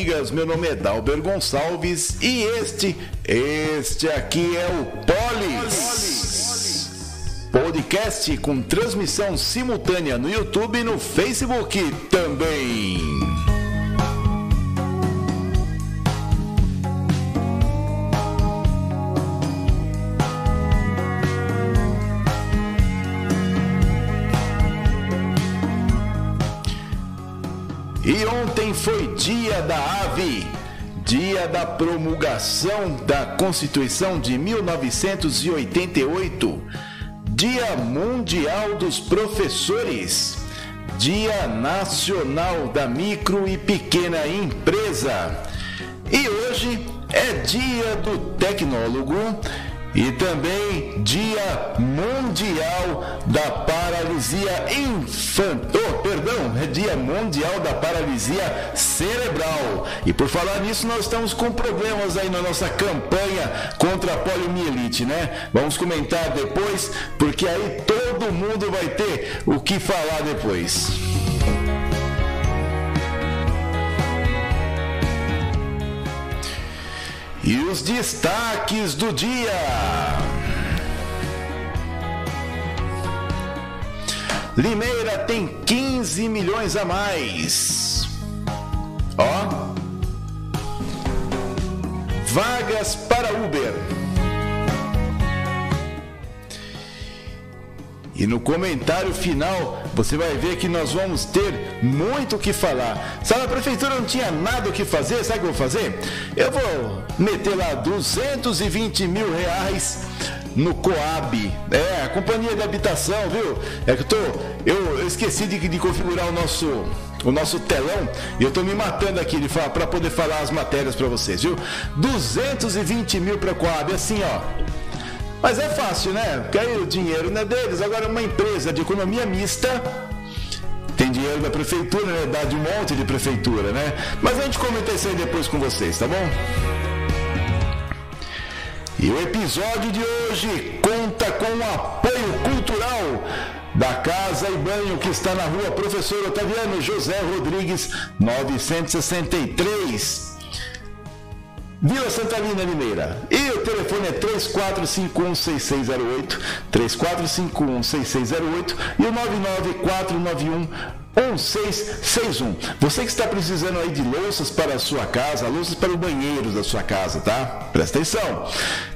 amigas, meu nome é Dalber Gonçalves e este, este aqui é o Polis. Podcast com transmissão simultânea no YouTube e no Facebook também. Foi dia da ave, dia da promulgação da Constituição de 1988, dia mundial dos professores, dia nacional da micro e pequena empresa. E hoje é dia do tecnólogo e também Dia Mundial da Paralisia Infantil, oh, perdão, é Dia Mundial da Paralisia Cerebral. E por falar nisso, nós estamos com problemas aí na nossa campanha contra a poliomielite, né? Vamos comentar depois, porque aí todo mundo vai ter o que falar depois. E os destaques do dia. Limeira tem 15 milhões a mais. Ó. Vagas para Uber. E no comentário final você vai ver que nós vamos ter muito o que falar. Sabe, a prefeitura não tinha nada o que fazer, sabe o que eu vou fazer? Eu vou meter lá 220 mil reais no Coab, é, a companhia de habitação, viu? É que eu tô, eu, eu esqueci de, de configurar o nosso o nosso telão e eu estou me matando aqui para poder falar as matérias para vocês, viu? 220 mil para Coab, assim, ó. Mas é fácil, né? Porque aí o dinheiro não é deles. Agora, uma empresa de economia mista tem dinheiro da prefeitura, né? Dá de um monte de prefeitura, né? Mas a gente comenta isso aí depois com vocês, tá bom? E o episódio de hoje conta com o apoio cultural da Casa e Banho que está na rua Professor Otaviano José Rodrigues 963 Vila Santalina Limeira. E o telefone é 34516608, 34516608 e o 99491 1661. Você que está precisando aí de louças para a sua casa, louças para os banheiros da sua casa, tá? Presta atenção.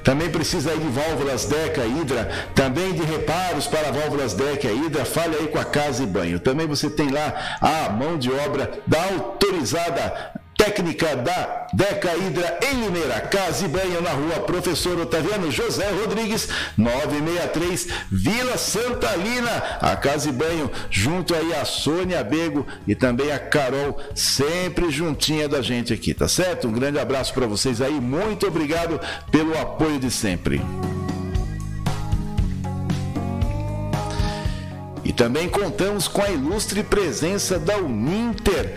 Também precisa aí de válvulas Deca Hidra, também de reparos para válvulas Deca Hidra. Fale aí com a Casa e Banho. Também você tem lá a mão de obra da autorizada técnica da Deca Hidra em Limeira, Casa e Banho na rua Professor Otaviano José Rodrigues, 963, Vila Santa Lina, a Casa e Banho, junto aí a Sônia Bego e também a Carol, sempre juntinha da gente aqui, tá certo? Um grande abraço para vocês aí, muito obrigado pelo apoio de sempre. E também contamos com a ilustre presença da Uninter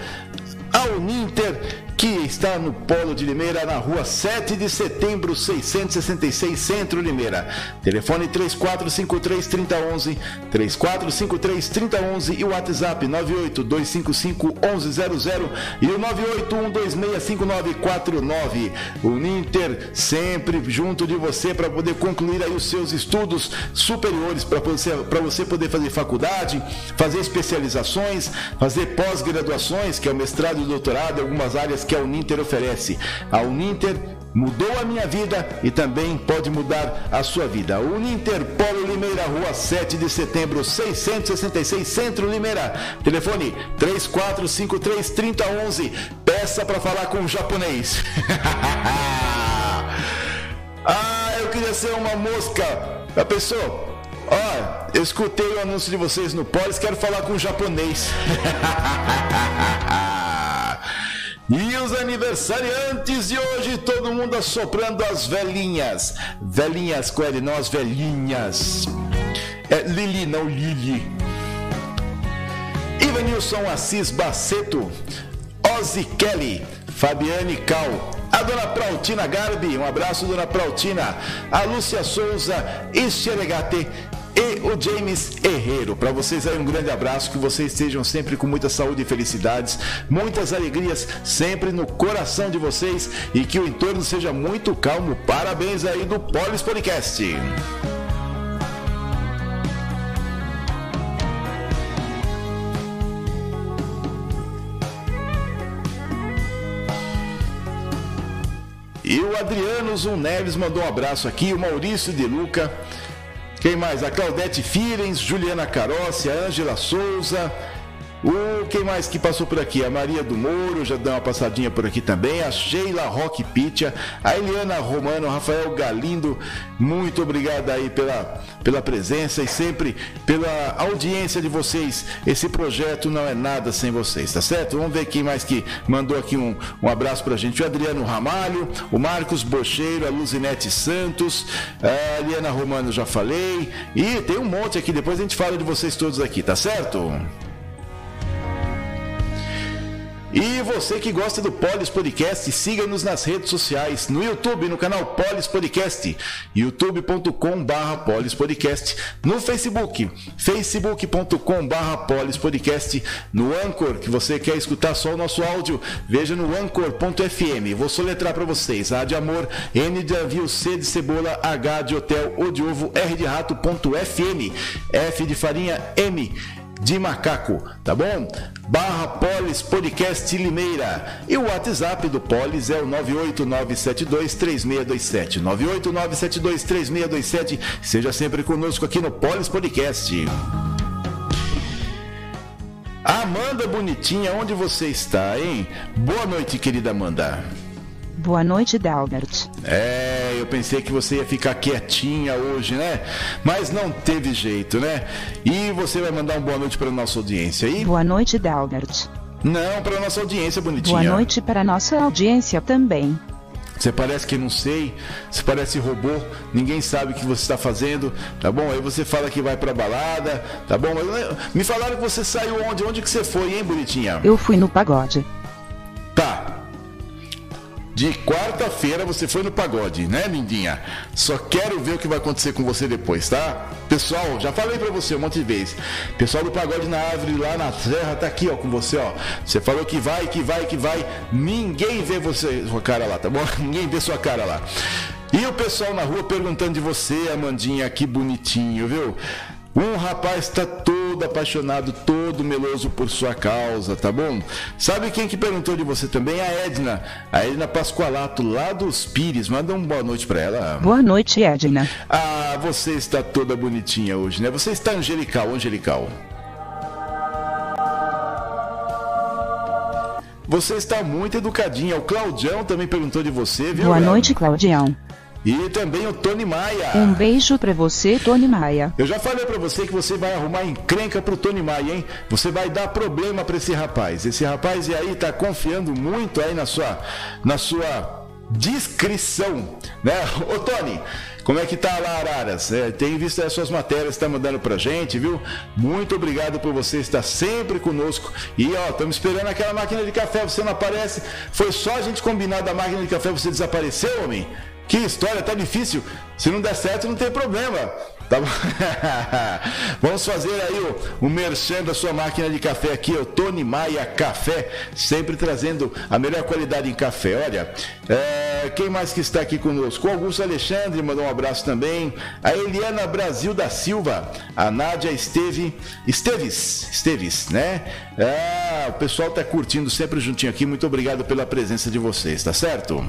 a Uninter, está no Polo de Limeira, na rua 7 de setembro, 666, Centro Limeira. Telefone 3453-3011, 3453-3011 e o WhatsApp 982551100 e o 981265949. Uninter, sempre junto de você para poder concluir aí os seus estudos superiores, para você, você poder fazer faculdade, fazer especializações, fazer pós-graduações, que é o mestrado e doutorado, algumas áreas que a Uninter oferece. A Uninter mudou a minha vida e também pode mudar a sua vida. Uninter Polo Limeira, Rua 7 de Setembro, 666, Centro Limeira. Telefone 3453-3011. Peça para falar com o japonês. ah, eu queria ser uma mosca. A pessoa, ó, eu escutei o anúncio de vocês no Polis, quero falar com o japonês. E os aniversariantes de hoje, todo mundo assoprando as velhinhas. Velhinhas com L, não as velhinhas. É Lili, não Lili. Ivanilson Assis Baceto. Ozzy Kelly. Fabiane Cal. A dona Prautina Garbi, um abraço, dona Prautina. A Lúcia Souza Escheregate e o James Herrero. Para vocês aí um grande abraço, que vocês estejam sempre com muita saúde e felicidades, muitas alegrias sempre no coração de vocês e que o entorno seja muito calmo. Parabéns aí do Polis Podcast. E o Adriano Zum Neves mandou um abraço aqui, o Maurício de Luca. Quem mais? A Claudete Firens, Juliana Carossi, a Ângela Souza, o quem mais que passou por aqui? A Maria do Moro, já deu uma passadinha por aqui também. A Sheila Roque Pitia, a Eliana Romano, Rafael Galindo, muito obrigado aí pela, pela presença e sempre pela audiência de vocês. Esse projeto não é nada sem vocês, tá certo? Vamos ver quem mais que mandou aqui um, um abraço pra gente. O Adriano Ramalho, o Marcos Bocheiro, a Luzinete Santos, a Eliana Romano já falei. E tem um monte aqui, depois a gente fala de vocês todos aqui, tá certo? E você que gosta do Polis Podcast, siga-nos nas redes sociais, no YouTube, no canal Polis Podcast, youtube.com.br Polis Podcast, no Facebook, facebook.com.br Polis Podcast, no Anchor, que você quer escutar só o nosso áudio, veja no anchor.fm. Vou soletrar para vocês: A de amor, N de navio, C de cebola, H de hotel, O de ovo, R de rato.fm, F de farinha, M de macaco, tá bom? Barra Polis Podcast Limeira. E o WhatsApp do Polis é o 989723627. 989723627. Seja sempre conosco aqui no Polis Podcast. Amanda Bonitinha, onde você está, hein? Boa noite, querida Amanda. Boa noite, Dalbert. É, eu pensei que você ia ficar quietinha hoje, né? Mas não teve jeito, né? E você vai mandar uma boa noite para nossa audiência aí? Boa noite, Dalbert. Não, para nossa audiência, bonitinha. Boa noite para nossa audiência também. Você parece que não sei, você parece robô, ninguém sabe o que você está fazendo, tá bom? Aí você fala que vai pra balada, tá bom? Mas me falaram que você saiu onde? Onde que você foi, hein, bonitinha? Eu fui no pagode. Tá, de quarta-feira você foi no pagode, né, lindinha? Só quero ver o que vai acontecer com você depois, tá? Pessoal, já falei pra você um monte de vezes. Pessoal do pagode na árvore lá na terra tá aqui, ó, com você, ó. Você falou que vai, que vai, que vai. Ninguém vê você, sua cara lá, tá bom? Ninguém vê sua cara lá. E o pessoal na rua perguntando de você, Amandinha, que bonitinho, viu? Um rapaz está todo apaixonado, todo meloso por sua causa, tá bom? Sabe quem que perguntou de você também? A Edna. A Edna Pascoalato, lá dos Pires. Manda uma boa noite para ela. Boa noite, Edna. Ah, você está toda bonitinha hoje, né? Você está angelical, angelical. Você está muito educadinha. O Claudião também perguntou de você, viu? Boa noite, Claudião. E também o Tony Maia. Um beijo para você, Tony Maia. Eu já falei para você que você vai arrumar encrenca pro Tony Maia, hein? Você vai dar problema para esse rapaz. Esse rapaz e aí tá confiando muito aí na sua na sua discrição, né? Ô Tony, como é que tá lá, Araras? É, tem visto as suas matérias que tá mandando pra gente, viu? Muito obrigado por você estar sempre conosco. E ó, estamos esperando aquela máquina de café, você não aparece. Foi só a gente combinar da máquina de café, você desapareceu, homem? Que história, tá difícil. Se não der certo, não tem problema. Tá? Vamos fazer aí o, o merchan da sua máquina de café aqui, o Tony Maia Café, sempre trazendo a melhor qualidade em café. Olha, é, quem mais que está aqui conosco? O Augusto Alexandre mandou um abraço também. A Eliana Brasil da Silva, a Nádia Esteve, Esteves, Esteves, né? É, o pessoal tá curtindo sempre juntinho aqui. Muito obrigado pela presença de vocês, tá certo?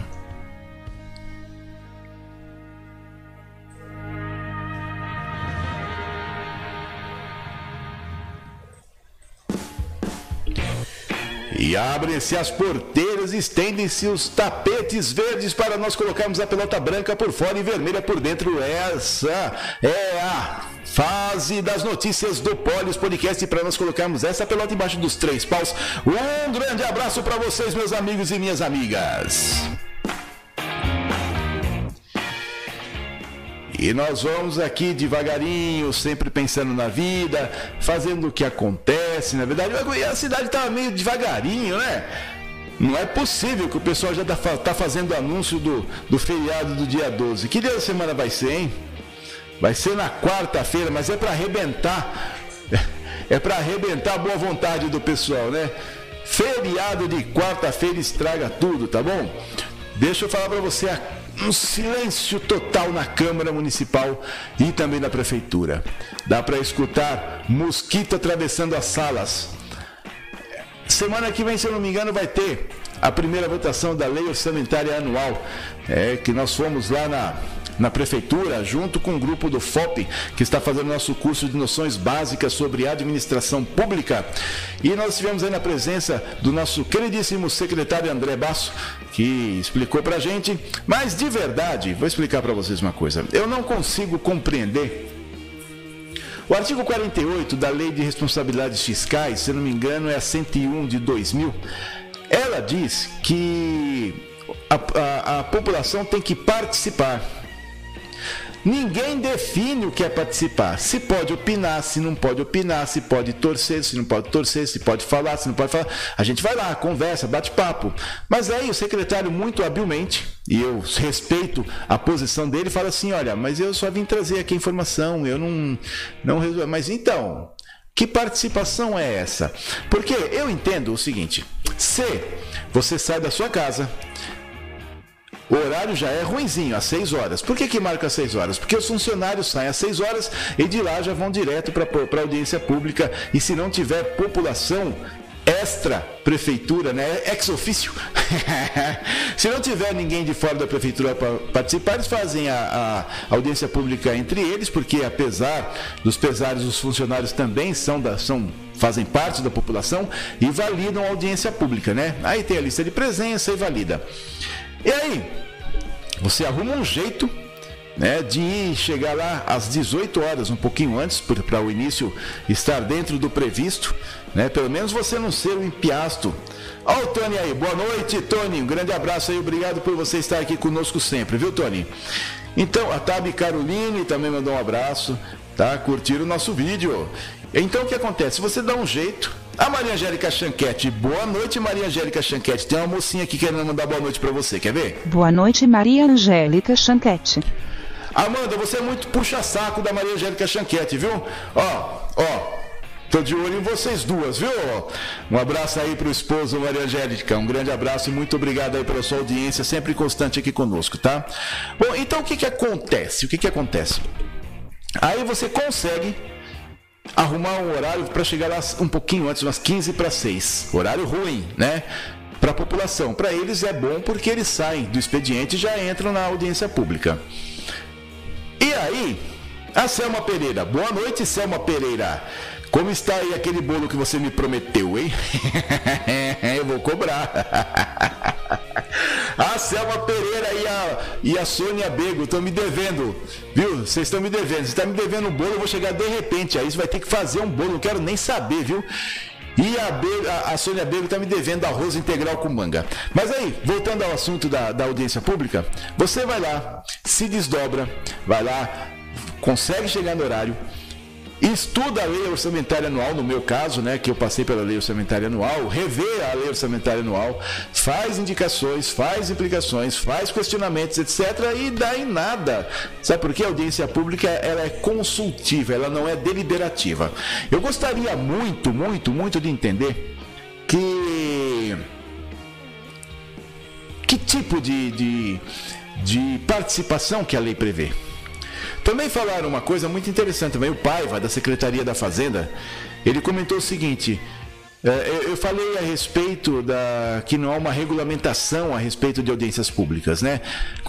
Abrem-se as porteiras, estendem-se os tapetes verdes para nós colocarmos a pelota branca por fora e vermelha por dentro. Essa é a fase das notícias do Polis Podcast para nós colocarmos essa pelota embaixo dos três paus. Um grande abraço para vocês, meus amigos e minhas amigas. E nós vamos aqui devagarinho, sempre pensando na vida, fazendo o que acontece. Na verdade, a cidade está meio devagarinho, né? Não é possível que o pessoal já está tá fazendo anúncio do, do feriado do dia 12. Que dia da semana vai ser, hein? Vai ser na quarta-feira, mas é para arrebentar. É para arrebentar a boa vontade do pessoal, né? Feriado de quarta-feira estraga tudo, tá bom? Deixa eu falar para você um silêncio total na Câmara Municipal e também na Prefeitura. Dá para escutar mosquito atravessando as salas. Semana que vem, se eu não me engano, vai ter a primeira votação da Lei Orçamentária Anual. É que nós fomos lá na na prefeitura, junto com o grupo do FOP, que está fazendo nosso curso de noções básicas sobre administração pública. E nós tivemos aí na presença do nosso queridíssimo secretário André Basso, que explicou para a gente. Mas de verdade, vou explicar para vocês uma coisa. Eu não consigo compreender o artigo 48 da Lei de Responsabilidades Fiscais, se não me engano, é a 101 de 2000. Ela diz que a, a, a população tem que participar Ninguém define o que é participar. Se pode opinar, se não pode opinar, se pode torcer, se não pode torcer, se pode falar, se não pode falar. A gente vai lá, conversa, bate papo. Mas aí o secretário, muito habilmente, e eu respeito a posição dele, fala assim: olha, mas eu só vim trazer aqui a informação, eu não. não resolvo. Mas então, que participação é essa? Porque eu entendo o seguinte: se você sai da sua casa, o horário já é ruinzinho, às 6 horas. Por que, que marca às 6 horas? Porque os funcionários saem às 6 horas e de lá já vão direto para a audiência pública. E se não tiver população extra prefeitura, né? Ex ofício. se não tiver ninguém de fora da prefeitura para participar, eles fazem a, a, audiência pública entre eles, porque apesar dos pesares, os funcionários também são da, são fazem parte da população e validam a audiência pública, né? Aí tem a lista de presença e valida. E aí, você arruma um jeito né, de chegar lá às 18 horas, um pouquinho antes, para o início estar dentro do previsto, né? Pelo menos você não ser um empiasto. Ó o Tony aí, boa noite, Tony. Um grande abraço aí, obrigado por você estar aqui conosco sempre, viu, Tony? Então, a Tabi Caroline também mandou um abraço, tá? Curtiram o nosso vídeo. Então, o que acontece? Você dá um jeito, a Maria Angélica Chanquete. Boa noite, Maria Angélica Chanquete. Tem uma mocinha aqui querendo mandar boa noite para você, quer ver? Boa noite, Maria Angélica Chanquete. Amanda, você é muito puxa-saco da Maria Angélica Chanquete, viu? Ó, ó. Tô de olho em vocês duas, viu? Um abraço aí pro esposo Maria Angélica. Um grande abraço e muito obrigado aí pela sua audiência, sempre constante aqui conosco, tá? Bom, então o que que acontece? O que que acontece? Aí você consegue arrumar um horário para chegar lá um pouquinho antes, umas 15 para 6. Horário ruim, né? Para a população. Para eles é bom porque eles saem do expediente e já entram na audiência pública. E aí, a Selma Pereira. Boa noite, Selma Pereira. Como está aí aquele bolo que você me prometeu, hein? Eu vou cobrar. A Selma Pereira e a, e a Sônia Bego estão me devendo, viu? Vocês estão me devendo. Você está me devendo um bolo, eu vou chegar de repente. Aí você vai ter que fazer um bolo, não quero nem saber, viu? E a, Be a, a Sônia Bego está me devendo arroz integral com manga. Mas aí, voltando ao assunto da, da audiência pública, você vai lá, se desdobra, vai lá, consegue chegar no horário, estuda a lei orçamentária anual, no meu caso, né, que eu passei pela lei orçamentária anual, revê a lei orçamentária anual, faz indicações, faz implicações, faz questionamentos, etc. e dá em nada. Sabe por quê? A audiência pública ela é consultiva, ela não é deliberativa. Eu gostaria muito, muito, muito de entender que que tipo de, de, de participação que a lei prevê. Também falaram uma coisa muito interessante também, o Paiva, da Secretaria da Fazenda, ele comentou o seguinte. É, eu falei a respeito da que não há uma regulamentação a respeito de audiências públicas, né?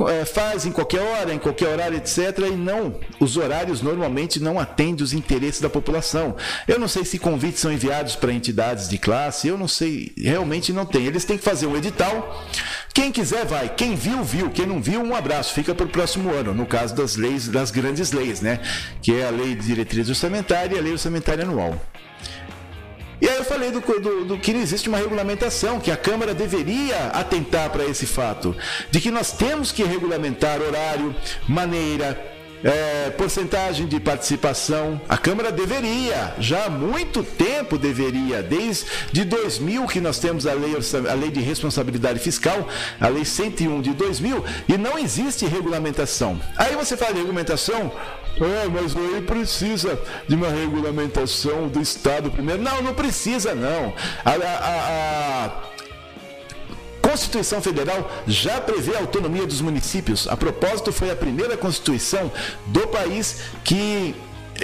É, faz em qualquer hora, em qualquer horário, etc. E não, os horários normalmente não atendem os interesses da população. Eu não sei se convites são enviados para entidades de classe, eu não sei, realmente não tem. Eles têm que fazer um edital. Quem quiser vai, quem viu viu, quem não viu um abraço, fica para o próximo ano. No caso das leis, das grandes leis, né? Que é a lei de diretriz orçamentária e a lei orçamentária anual. Falei do, do, do, que não existe uma regulamentação, que a Câmara deveria atentar para esse fato, de que nós temos que regulamentar horário, maneira, é, porcentagem de participação. A Câmara deveria, já há muito tempo deveria, desde 2000 que nós temos a lei, a lei de responsabilidade fiscal, a lei 101 de 2000, e não existe regulamentação. Aí você fala de regulamentação, é, mas aí precisa de uma regulamentação do Estado primeiro. Não, não precisa não. a, a, a Constituição Federal já prevê a autonomia dos municípios. A propósito, foi a primeira Constituição do país que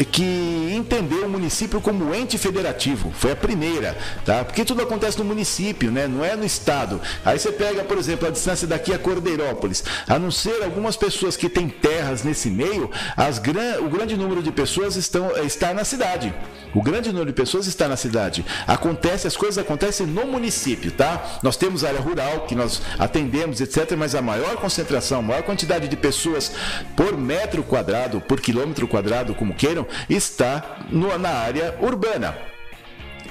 que entendeu o município como ente federativo. Foi a primeira, tá? Porque tudo acontece no município, né? Não é no estado. Aí você pega, por exemplo, a distância daqui a Cordeirópolis. A não ser algumas pessoas que têm terras nesse meio, as gran... o grande número de pessoas estão está na cidade. O grande número de pessoas está na cidade. Acontece, as coisas acontecem no município, tá? Nós temos área rural que nós atendemos, etc, mas a maior concentração, a maior quantidade de pessoas por metro quadrado, por quilômetro quadrado, como queiram, está no, na área urbana.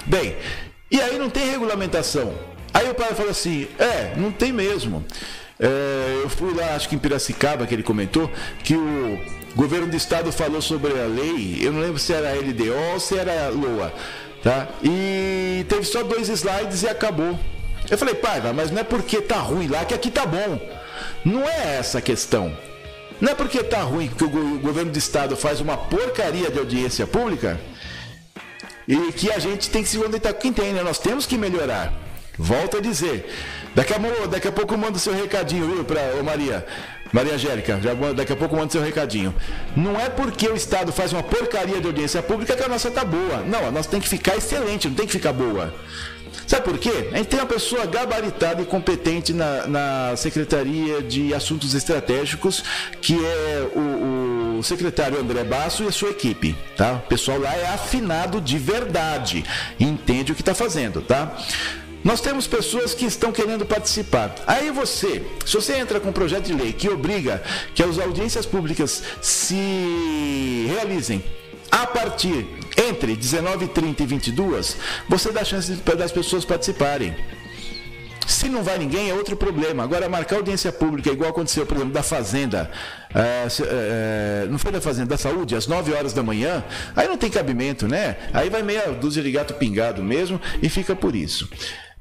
Bem, e aí não tem regulamentação. Aí o pai falou assim: é, não tem mesmo. É, eu fui lá, acho que em Piracicaba, que ele comentou, que o governo do estado falou sobre a lei, eu não lembro se era LDO ou se era LOA, tá? E teve só dois slides e acabou. Eu falei, pai, mas não é porque tá ruim lá que aqui tá bom. Não é essa a questão. Não é porque está ruim que o governo do estado faz uma porcaria de audiência pública e que a gente tem que se contentar com quem tem, né? Nós temos que melhorar. Volto a dizer. Daqui a, daqui a pouco eu mando seu recadinho, viu, para Maria. Maria Angélica, já, daqui a pouco eu mando seu recadinho. Não é porque o Estado faz uma porcaria de audiência pública que a nossa tá boa. Não, a nossa tem que ficar excelente, não tem que ficar boa. Sabe por quê? A gente tem uma pessoa gabaritada e competente na, na Secretaria de Assuntos Estratégicos, que é o, o secretário André Basso e a sua equipe, tá? O pessoal lá é afinado de verdade, entende o que está fazendo, tá? Nós temos pessoas que estão querendo participar. Aí você, se você entra com um projeto de lei que obriga que as audiências públicas se realizem a partir entre 19h30 e 22 você dá chance das pessoas participarem. Se não vai ninguém, é outro problema. Agora, marcar audiência pública, igual aconteceu, por exemplo, da Fazenda, é, é, não foi da Fazenda, da Saúde, às 9 horas da manhã, aí não tem cabimento, né? Aí vai meia dúzia de gato pingado mesmo e fica por isso.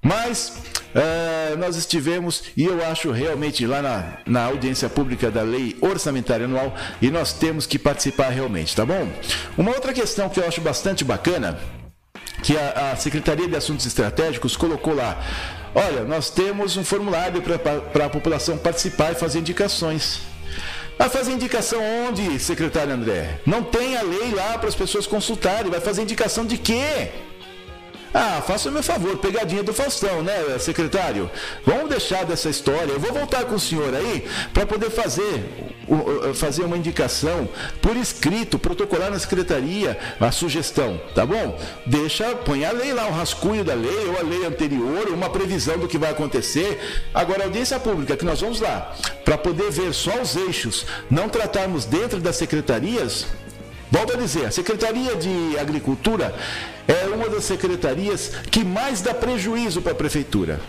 Mas uh, nós estivemos, e eu acho realmente lá na, na audiência pública da Lei Orçamentária Anual, e nós temos que participar realmente, tá bom? Uma outra questão que eu acho bastante bacana, que a, a Secretaria de Assuntos Estratégicos colocou lá. Olha, nós temos um formulário para a população participar e fazer indicações. Vai fazer indicação onde, secretário André? Não tem a lei lá para as pessoas consultarem. Vai fazer indicação de quê? Ah, faça o meu favor, pegadinha do Faustão, né, secretário? Vamos deixar dessa história. Eu vou voltar com o senhor aí para poder fazer, fazer uma indicação por escrito, protocolar na secretaria a sugestão, tá bom? Deixa, põe a lei lá, o rascunho da lei ou a lei anterior, uma previsão do que vai acontecer. Agora, audiência pública, que nós vamos lá, para poder ver só os eixos, não tratarmos dentro das secretarias, Volto a dizer, a Secretaria de Agricultura é uma das secretarias que mais dá prejuízo para a prefeitura.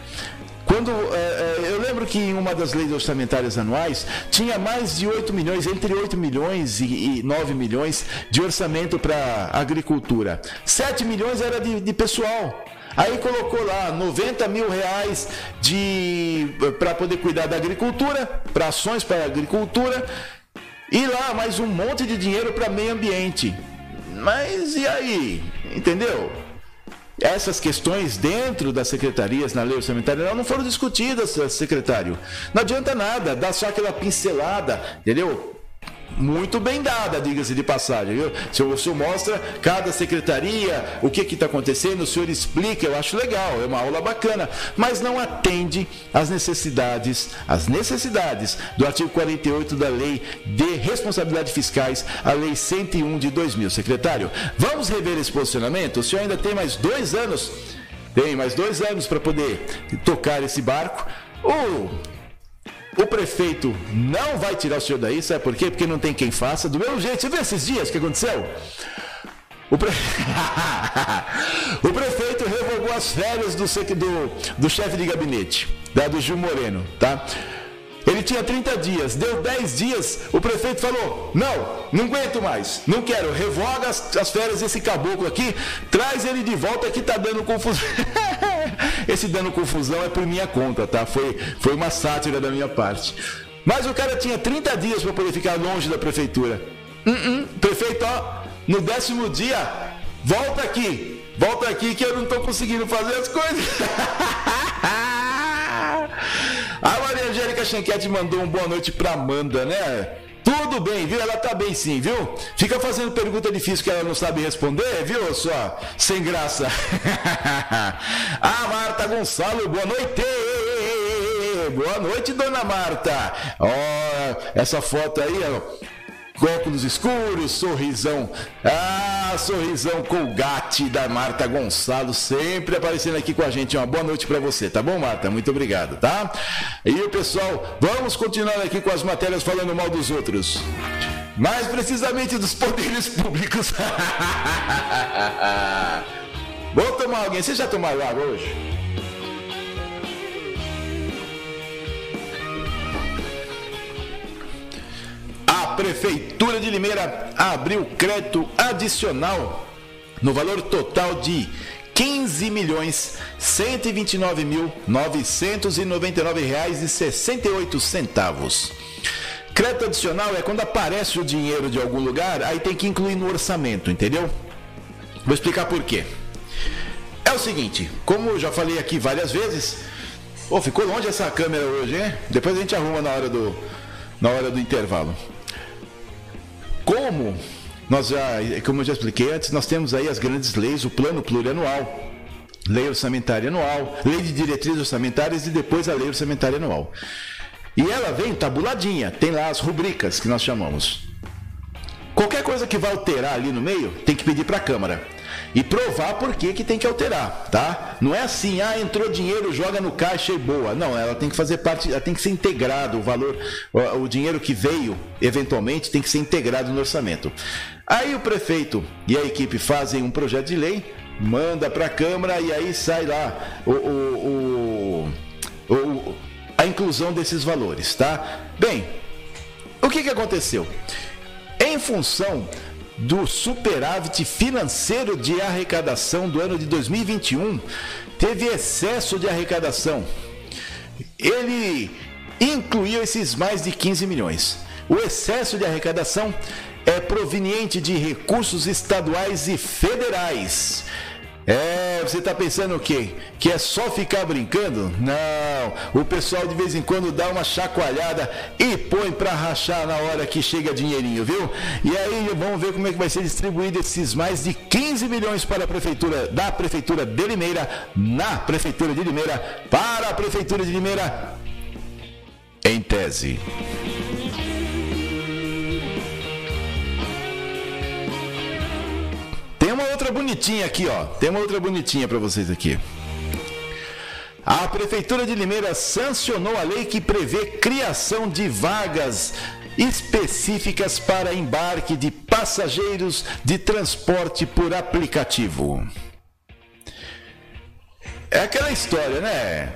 Quando é, eu lembro que em uma das leis orçamentárias anuais tinha mais de 8 milhões, entre 8 milhões e 9 milhões de orçamento para agricultura. 7 milhões era de, de pessoal. Aí colocou lá 90 mil reais para poder cuidar da agricultura, para ações para a agricultura, e lá mais um monte de dinheiro para meio ambiente. Mas e aí? Entendeu? Essas questões dentro das secretarias na lei orçamentária não foram discutidas, secretário. Não adianta nada, dá só aquela pincelada, entendeu? Muito bem dada, diga-se de passagem. Viu? Se o senhor mostra cada secretaria, o que está acontecendo, o senhor explica, eu acho legal, é uma aula bacana, mas não atende às necessidades, às necessidades do artigo 48 da Lei de Responsabilidade Fiscais, a Lei 101 de 2000. Secretário, vamos rever esse posicionamento? O senhor ainda tem mais dois anos, tem mais dois anos para poder tocar esse barco. O o prefeito não vai tirar o senhor daí, sabe por quê? Porque não tem quem faça. Do mesmo jeito, você viu esses dias que aconteceu? O, pre... o prefeito revogou as férias do, do, do chefe de gabinete, da, do Gil Moreno, tá? Ele tinha 30 dias, deu 10 dias, o prefeito falou: Não, não aguento mais, não quero, revoga as, as férias desse caboclo aqui, traz ele de volta que tá dando confusão. Esse dando confusão é por minha conta, tá? Foi, foi uma sátira da minha parte. Mas o cara tinha 30 dias para poder ficar longe da prefeitura. Uh -uh, prefeito, ó, no décimo dia, volta aqui, volta aqui que eu não tô conseguindo fazer as coisas. A Maria Angélica Chanquete mandou um boa noite pra Amanda, né? Tudo bem, viu? Ela tá bem sim, viu? Fica fazendo pergunta difícil que ela não sabe responder, viu, sua sem graça? a Marta Gonçalo, boa noite! Boa noite, dona Marta! Ó, oh, essa foto aí, ó óculos escuros, sorrisão. Ah, sorrisão Colgate da Marta Gonçalo, sempre aparecendo aqui com a gente. Uma boa noite para você, tá bom, Marta? Muito obrigado, tá? E o pessoal, vamos continuar aqui com as matérias falando mal dos outros. Mais precisamente dos poderes públicos. Vou tomar alguém. Você já tomou água hoje? Prefeitura de Limeira abriu crédito adicional no valor total de 15 milhões 129 mil 999 reais e 68 centavos. Crédito adicional é quando aparece o dinheiro de algum lugar, aí tem que incluir no orçamento, entendeu? Vou explicar por quê. É o seguinte, como eu já falei aqui várias vezes, oh, ficou longe essa câmera hoje, hein? Depois a gente arruma na hora do, na hora do intervalo. Como nós já, como eu já expliquei antes, nós temos aí as grandes leis, o plano plurianual, lei orçamentária anual, lei de diretrizes orçamentárias e depois a lei orçamentária anual. E ela vem tabuladinha, tem lá as rubricas que nós chamamos. Qualquer coisa que vai alterar ali no meio, tem que pedir para a Câmara e provar por que, que tem que alterar, tá? Não é assim, ah, entrou dinheiro, joga no caixa e boa. Não, ela tem que fazer parte, ela tem que ser integrado, o valor, o, dinheiro que veio, eventualmente, tem que ser integrado no orçamento. Aí o prefeito e a equipe fazem um projeto de lei, manda para a Câmara e aí sai lá o, o, o, o, a inclusão desses valores, tá? Bem, o que, que aconteceu? Em função do superávit financeiro de arrecadação do ano de 2021 teve excesso de arrecadação. Ele incluiu esses mais de 15 milhões. O excesso de arrecadação é proveniente de recursos estaduais e federais é, você está pensando o quê? Que é só ficar brincando? Não. O pessoal de vez em quando dá uma chacoalhada e põe para rachar na hora que chega dinheirinho, viu? E aí vamos ver como é que vai ser distribuído esses mais de 15 milhões para a prefeitura da prefeitura de Limeira, na prefeitura de Limeira, para a prefeitura de Limeira. Em tese. Uma outra bonitinha aqui, ó. Tem uma outra bonitinha para vocês aqui. A Prefeitura de Limeira sancionou a lei que prevê criação de vagas específicas para embarque de passageiros de transporte por aplicativo. É aquela história, né?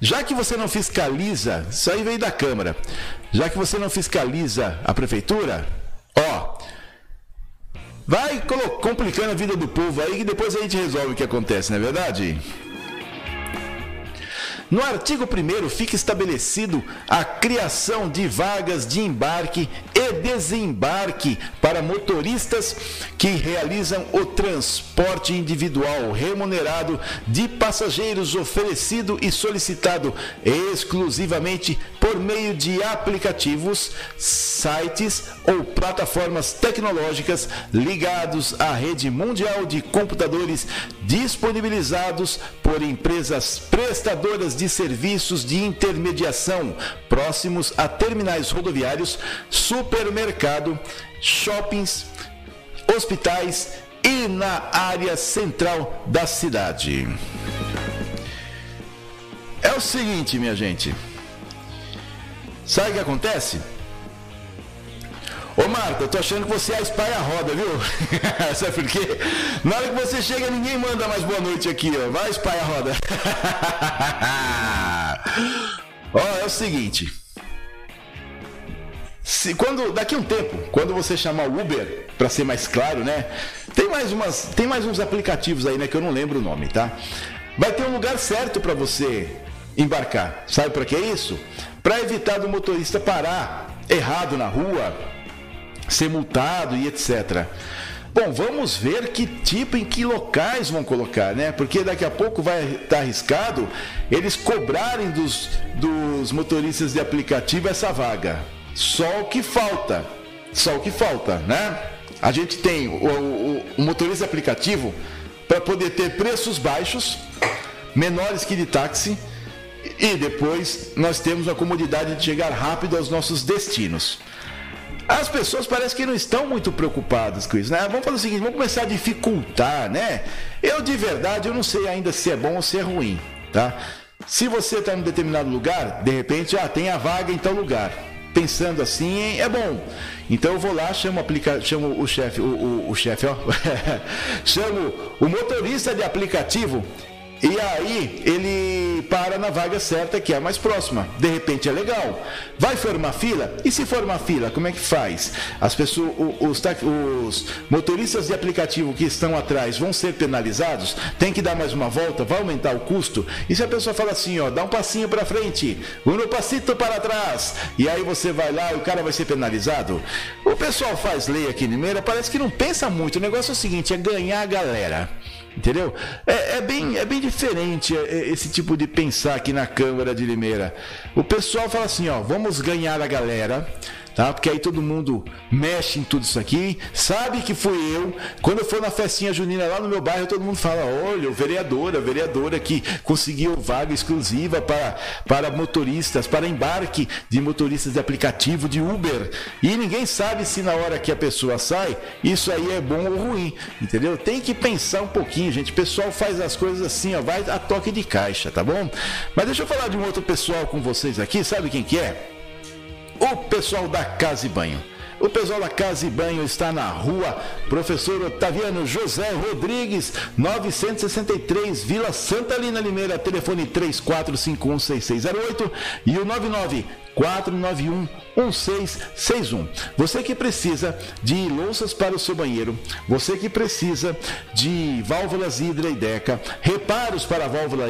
Já que você não fiscaliza, isso aí veio da Câmara. Já que você não fiscaliza a prefeitura, ó, Vai complicando a vida do povo aí que depois a gente resolve o que acontece, não é verdade? No artigo 1 fica estabelecido a criação de vagas de embarque e desembarque para motoristas que realizam o transporte individual remunerado de passageiros oferecido e solicitado exclusivamente por meio de aplicativos, sites ou plataformas tecnológicas ligados à rede mundial de computadores disponibilizados por empresas prestadoras de serviços de intermediação próximos a terminais rodoviários, supermercado, shoppings, hospitais e na área central da cidade. É o seguinte, minha gente. Sabe o que acontece? Ô Marta, eu tô achando que você é a espalha roda, viu? Sabe por quê? Na hora que você chega, ninguém manda mais boa noite aqui, ó. Vai espalha roda. ó, é o seguinte. se, quando daqui a um tempo, quando você chamar o Uber, para ser mais claro, né? Tem mais umas, tem mais uns aplicativos aí, né, que eu não lembro o nome, tá? Vai ter um lugar certo para você embarcar. Sabe para que é isso? Para evitar do motorista parar errado na rua, ser multado e etc. Bom, vamos ver que tipo, em que locais vão colocar, né? Porque daqui a pouco vai estar arriscado eles cobrarem dos, dos motoristas de aplicativo essa vaga. Só o que falta. Só o que falta, né? A gente tem o, o, o motorista aplicativo para poder ter preços baixos, menores que de táxi, e depois nós temos a comodidade de chegar rápido aos nossos destinos. As pessoas parecem que não estão muito preocupadas com isso, né? Vamos fazer o seguinte, vamos começar a dificultar, né? Eu de verdade, eu não sei ainda se é bom ou se é ruim, tá? Se você está em determinado lugar, de repente, ah, tem a vaga em tal lugar. Pensando assim, é bom. Então eu vou lá, chamo, aplica... chamo o chefe, o, o, o chefe, ó. chamo o motorista de aplicativo e aí ele para na vaga certa que é a mais próxima. De repente é legal. Vai formar fila? E se formar fila, como é que faz? As pessoas, os, os motoristas de aplicativo que estão atrás vão ser penalizados? Tem que dar mais uma volta? Vai aumentar o custo? E se a pessoa fala assim, ó, dá um passinho para frente, um passito para trás, e aí você vai lá e o cara vai ser penalizado? O pessoal faz lei aqui em Limeira, parece que não pensa muito. O negócio é o seguinte, é ganhar a galera. Entendeu? É, é, bem, é bem diferente é, é, esse tipo de pensar aqui na Câmara de Limeira. O pessoal fala assim, ó, vamos ganhar a galera, tá? Porque aí todo mundo mexe em tudo isso aqui, sabe que fui eu. Quando eu for na festinha junina lá no meu bairro, todo mundo fala: olha, o vereador, a vereadora que conseguiu vaga exclusiva para, para motoristas, para embarque de motoristas de aplicativo de Uber. E ninguém sabe se na hora que a pessoa sai, isso aí é bom ou ruim, entendeu? Tem que pensar um pouquinho, gente. O pessoal faz as coisas assim, ó, vai a toque de caixa, tá bom? Mas deixa eu falar de um outro pessoal com vocês aqui, sabe quem que é? O pessoal da Casa e Banho. O pessoal da Casa e Banho está na rua Professor Otaviano José Rodrigues, 963, Vila Santa Lina Limeira, telefone 34516608 e o 99 491 1661. Você que precisa de louças para o seu banheiro, você que precisa de válvulas Hidra e Deca, reparos para a válvula